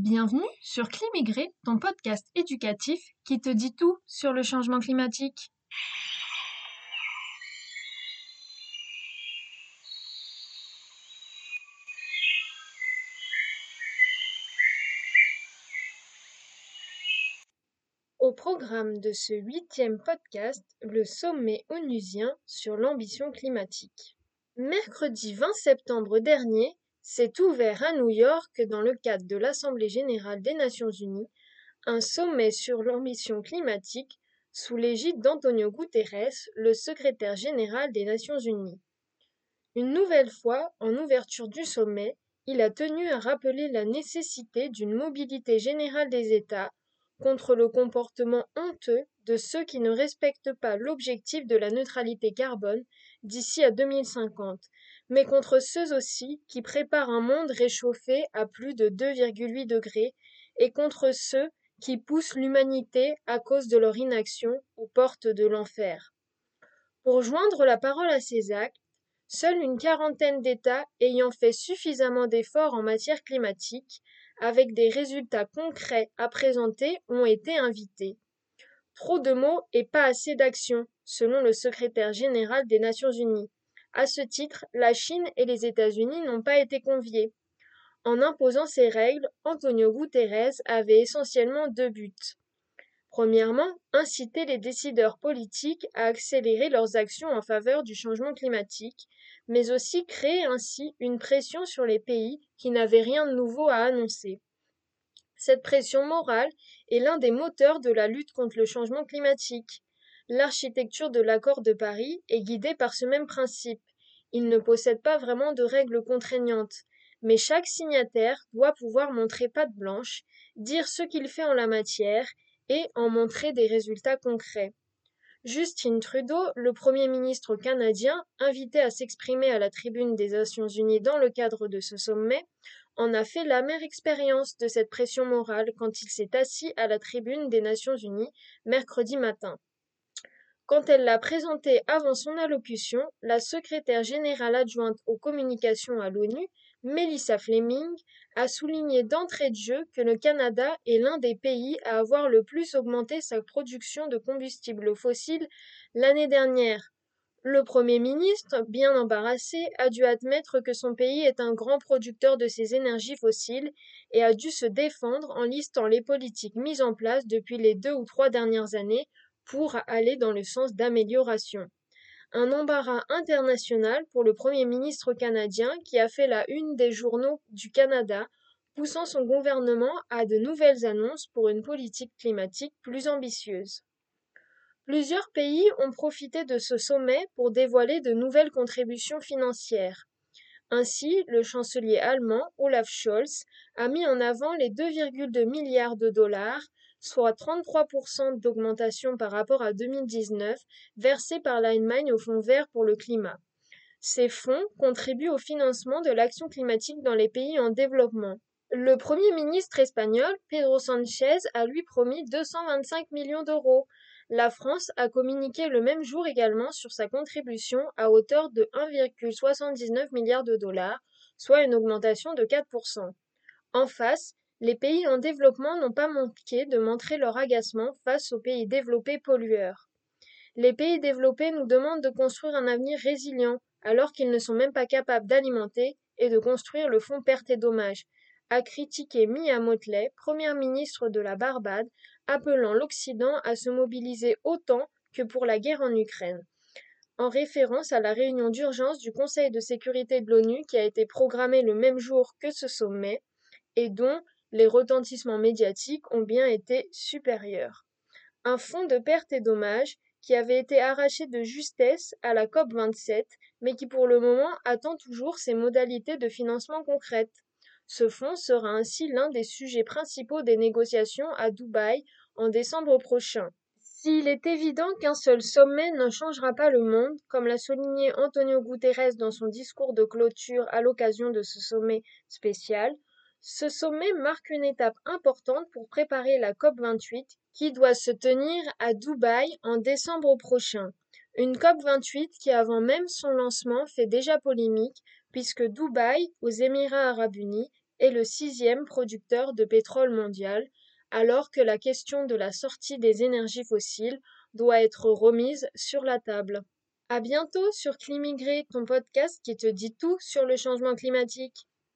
Bienvenue sur Climigré, ton podcast éducatif qui te dit tout sur le changement climatique. Au programme de ce huitième podcast, le sommet onusien sur l'ambition climatique. Mercredi 20 septembre dernier, s'est ouvert à New York, dans le cadre de l'Assemblée générale des Nations unies, un sommet sur l'ambition climatique sous l'égide d'Antonio Guterres, le secrétaire général des Nations unies. Une nouvelle fois, en ouverture du sommet, il a tenu à rappeler la nécessité d'une mobilité générale des États contre le comportement honteux de ceux qui ne respectent pas l'objectif de la neutralité carbone d'ici à 2050, mais contre ceux aussi qui préparent un monde réchauffé à plus de 2,8 degrés et contre ceux qui poussent l'humanité à cause de leur inaction aux portes de l'enfer. Pour joindre la parole à ces actes, seule une quarantaine d'États ayant fait suffisamment d'efforts en matière climatique, avec des résultats concrets à présenter, ont été invités. Trop de mots et pas assez d'actions, selon le secrétaire général des Nations Unies. À ce titre, la Chine et les États-Unis n'ont pas été conviés. En imposant ces règles, Antonio Guterres avait essentiellement deux buts. Premièrement, inciter les décideurs politiques à accélérer leurs actions en faveur du changement climatique, mais aussi créer ainsi une pression sur les pays qui n'avaient rien de nouveau à annoncer. Cette pression morale est l'un des moteurs de la lutte contre le changement climatique. L'architecture de l'accord de Paris est guidée par ce même principe. Il ne possède pas vraiment de règles contraignantes, mais chaque signataire doit pouvoir montrer patte blanche, dire ce qu'il fait en la matière et en montrer des résultats concrets. Justin Trudeau, le Premier ministre canadien, invité à s'exprimer à la tribune des Nations Unies dans le cadre de ce sommet, en a fait l'amère expérience de cette pression morale quand il s'est assis à la tribune des Nations Unies mercredi matin. Quand elle l'a présenté avant son allocution, la secrétaire générale adjointe aux communications à l'ONU, Melissa Fleming, a souligné d'entrée de jeu que le Canada est l'un des pays à avoir le plus augmenté sa production de combustibles fossiles l'année dernière. Le Premier ministre, bien embarrassé, a dû admettre que son pays est un grand producteur de ces énergies fossiles et a dû se défendre en listant les politiques mises en place depuis les deux ou trois dernières années pour aller dans le sens d'amélioration. Un embarras international pour le Premier ministre canadien qui a fait la une des journaux du Canada, poussant son gouvernement à de nouvelles annonces pour une politique climatique plus ambitieuse. Plusieurs pays ont profité de ce sommet pour dévoiler de nouvelles contributions financières. Ainsi, le chancelier allemand Olaf Scholz a mis en avant les 2,2 milliards de dollars soit 33% d'augmentation par rapport à 2019, versés par l'Allemagne au Fonds vert pour le climat. Ces fonds contribuent au financement de l'action climatique dans les pays en développement. Le Premier ministre espagnol, Pedro Sánchez, a lui promis 225 millions d'euros. La France a communiqué le même jour également sur sa contribution à hauteur de 1,79 milliard de dollars, soit une augmentation de 4%. En face, les pays en développement n'ont pas manqué de montrer leur agacement face aux pays développés pollueurs. Les pays développés nous demandent de construire un avenir résilient, alors qu'ils ne sont même pas capables d'alimenter et de construire le fonds perte et dommages, a critiqué Mia Motley, première ministre de la Barbade, appelant l'Occident à se mobiliser autant que pour la guerre en Ukraine. En référence à la réunion d'urgence du Conseil de sécurité de l'ONU qui a été programmée le même jour que ce sommet et dont les retentissements médiatiques ont bien été supérieurs. Un fonds de pertes et dommages qui avait été arraché de justesse à la COP 27, mais qui pour le moment attend toujours ses modalités de financement concrètes. Ce fonds sera ainsi l'un des sujets principaux des négociations à Dubaï en décembre prochain. S'il est évident qu'un seul sommet ne changera pas le monde, comme l'a souligné Antonio Guterres dans son discours de clôture à l'occasion de ce sommet spécial, ce sommet marque une étape importante pour préparer la COP28 qui doit se tenir à Dubaï en décembre prochain. Une COP28 qui avant même son lancement fait déjà polémique puisque Dubaï, aux Émirats arabes unis, est le sixième producteur de pétrole mondial, alors que la question de la sortie des énergies fossiles doit être remise sur la table. À bientôt sur Climigré, ton podcast qui te dit tout sur le changement climatique.